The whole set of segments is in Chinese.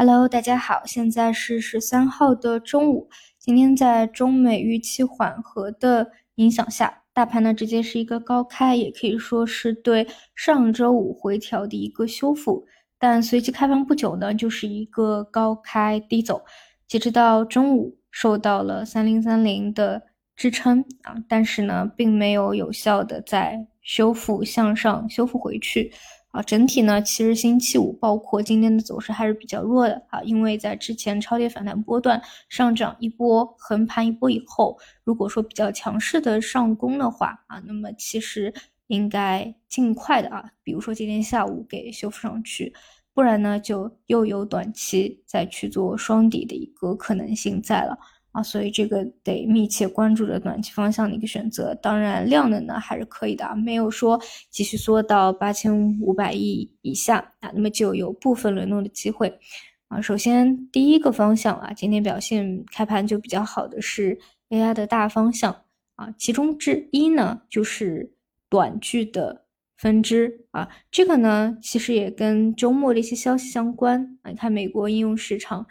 Hello，大家好，现在是十三号的中午。今天在中美预期缓和的影响下，大盘呢直接是一个高开，也可以说是对上周五回调的一个修复。但随即开盘不久呢，就是一个高开低走，截止到中午受到了三零三零的支撑啊，但是呢，并没有有效的在修复向上修复回去。啊，整体呢，其实星期五包括今天的走势还是比较弱的啊，因为在之前超跌反弹波段上涨一波横盘一波以后，如果说比较强势的上攻的话啊，那么其实应该尽快的啊，比如说今天下午给修复上去，不然呢就又有短期再去做双底的一个可能性在了。啊，所以这个得密切关注着短期方向的一个选择。当然，量能呢还是可以的啊，没有说继续缩到八千五百亿以下啊，那么就有部分轮动的机会啊。首先，第一个方向啊，今天表现开盘就比较好的是 AI 的大方向啊，其中之一呢就是短剧的分支啊，这个呢其实也跟周末的一些消息相关啊。你看美国应用市场。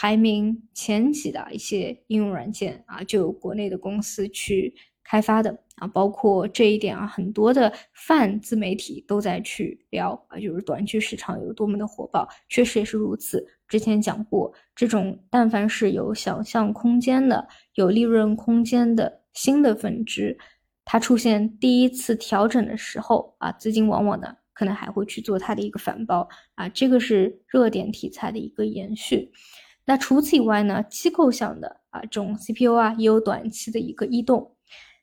排名前几的一些应用软件啊，就有国内的公司去开发的啊，包括这一点啊，很多的泛自媒体都在去聊啊，就是短剧市场有多么的火爆，确实也是如此。之前讲过，这种但凡是有想象空间的、有利润空间的新的分支，它出现第一次调整的时候啊，资金往往呢可能还会去做它的一个反包啊，这个是热点题材的一个延续。那除此以外呢，机构向的啊，这种 CPU 啊，也有短期的一个异动。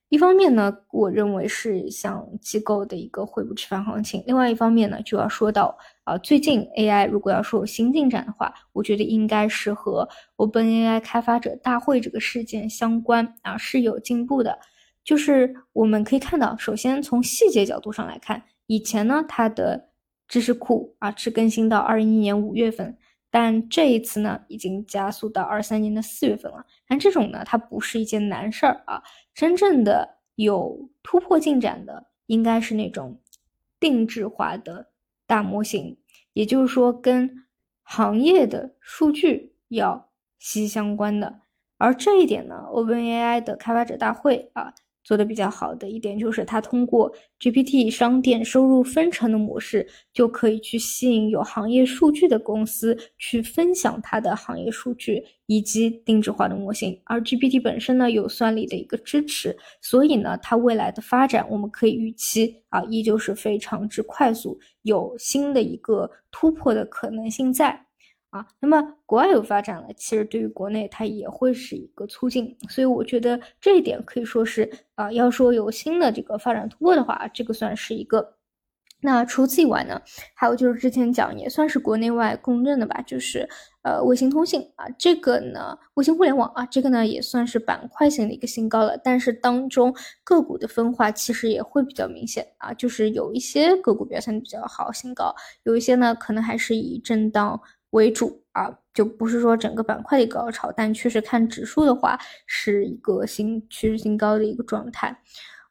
一方面呢，我认为是像机构的一个回补吃饭行情；另外一方面呢，就要说到啊，最近 AI 如果要说有新进展的话，我觉得应该是和 OpenAI 开发者大会这个事件相关啊，是有进步的。就是我们可以看到，首先从细节角度上来看，以前呢，它的知识库啊是更新到二一年五月份。但这一次呢，已经加速到二三年的四月份了。但这种呢，它不是一件难事儿啊。真正的有突破进展的，应该是那种定制化的大模型，也就是说，跟行业的数据要息息相关的。而这一点呢，OpenAI 的开发者大会啊。做的比较好的一点就是，它通过 GPT 商店收入分成的模式，就可以去吸引有行业数据的公司去分享它的行业数据以及定制化的模型。而 GPT 本身呢，有算力的一个支持，所以呢，它未来的发展，我们可以预期啊，依旧是非常之快速，有新的一个突破的可能性在。啊，那么国外有发展了，其实对于国内它也会是一个促进，所以我觉得这一点可以说是啊，要说有新的这个发展突破的话，这个算是一个。那除此以外呢，还有就是之前讲也算是国内外公认的吧，就是呃卫星通信啊，这个呢卫星互联网啊，这个呢也算是板块型的一个新高了，但是当中个股的分化其实也会比较明显啊，就是有一些个股表现比较好，新高，有一些呢可能还是以震荡。为主啊，就不是说整个板块的一个高潮，但确实看指数的话，是一个新趋势新高的一个状态。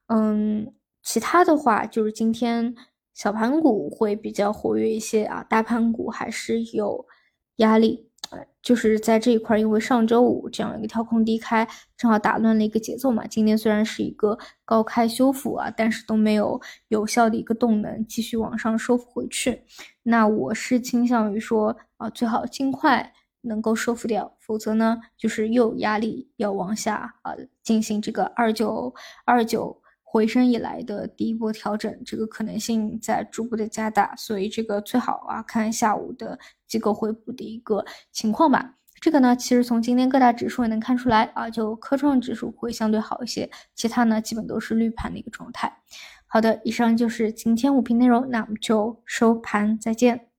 嗯，其他的话就是今天小盘股会比较活跃一些啊，大盘股还是有压力。就是在这一块，因为上周五这样一个跳空低开，正好打乱了一个节奏嘛。今天虽然是一个高开修复啊，但是都没有有效的一个动能继续往上收复回去。那我是倾向于说啊，最好尽快能够收复掉，否则呢，就是又有压力要往下啊进行这个二九二九。回升以来的第一波调整，这个可能性在逐步的加大，所以这个最好啊看下午的机构回补的一个情况吧。这个呢，其实从今天各大指数也能看出来啊，就科创指数会相对好一些，其他呢基本都是绿盘的一个状态。好的，以上就是今天五评内容，那我们就收盘再见。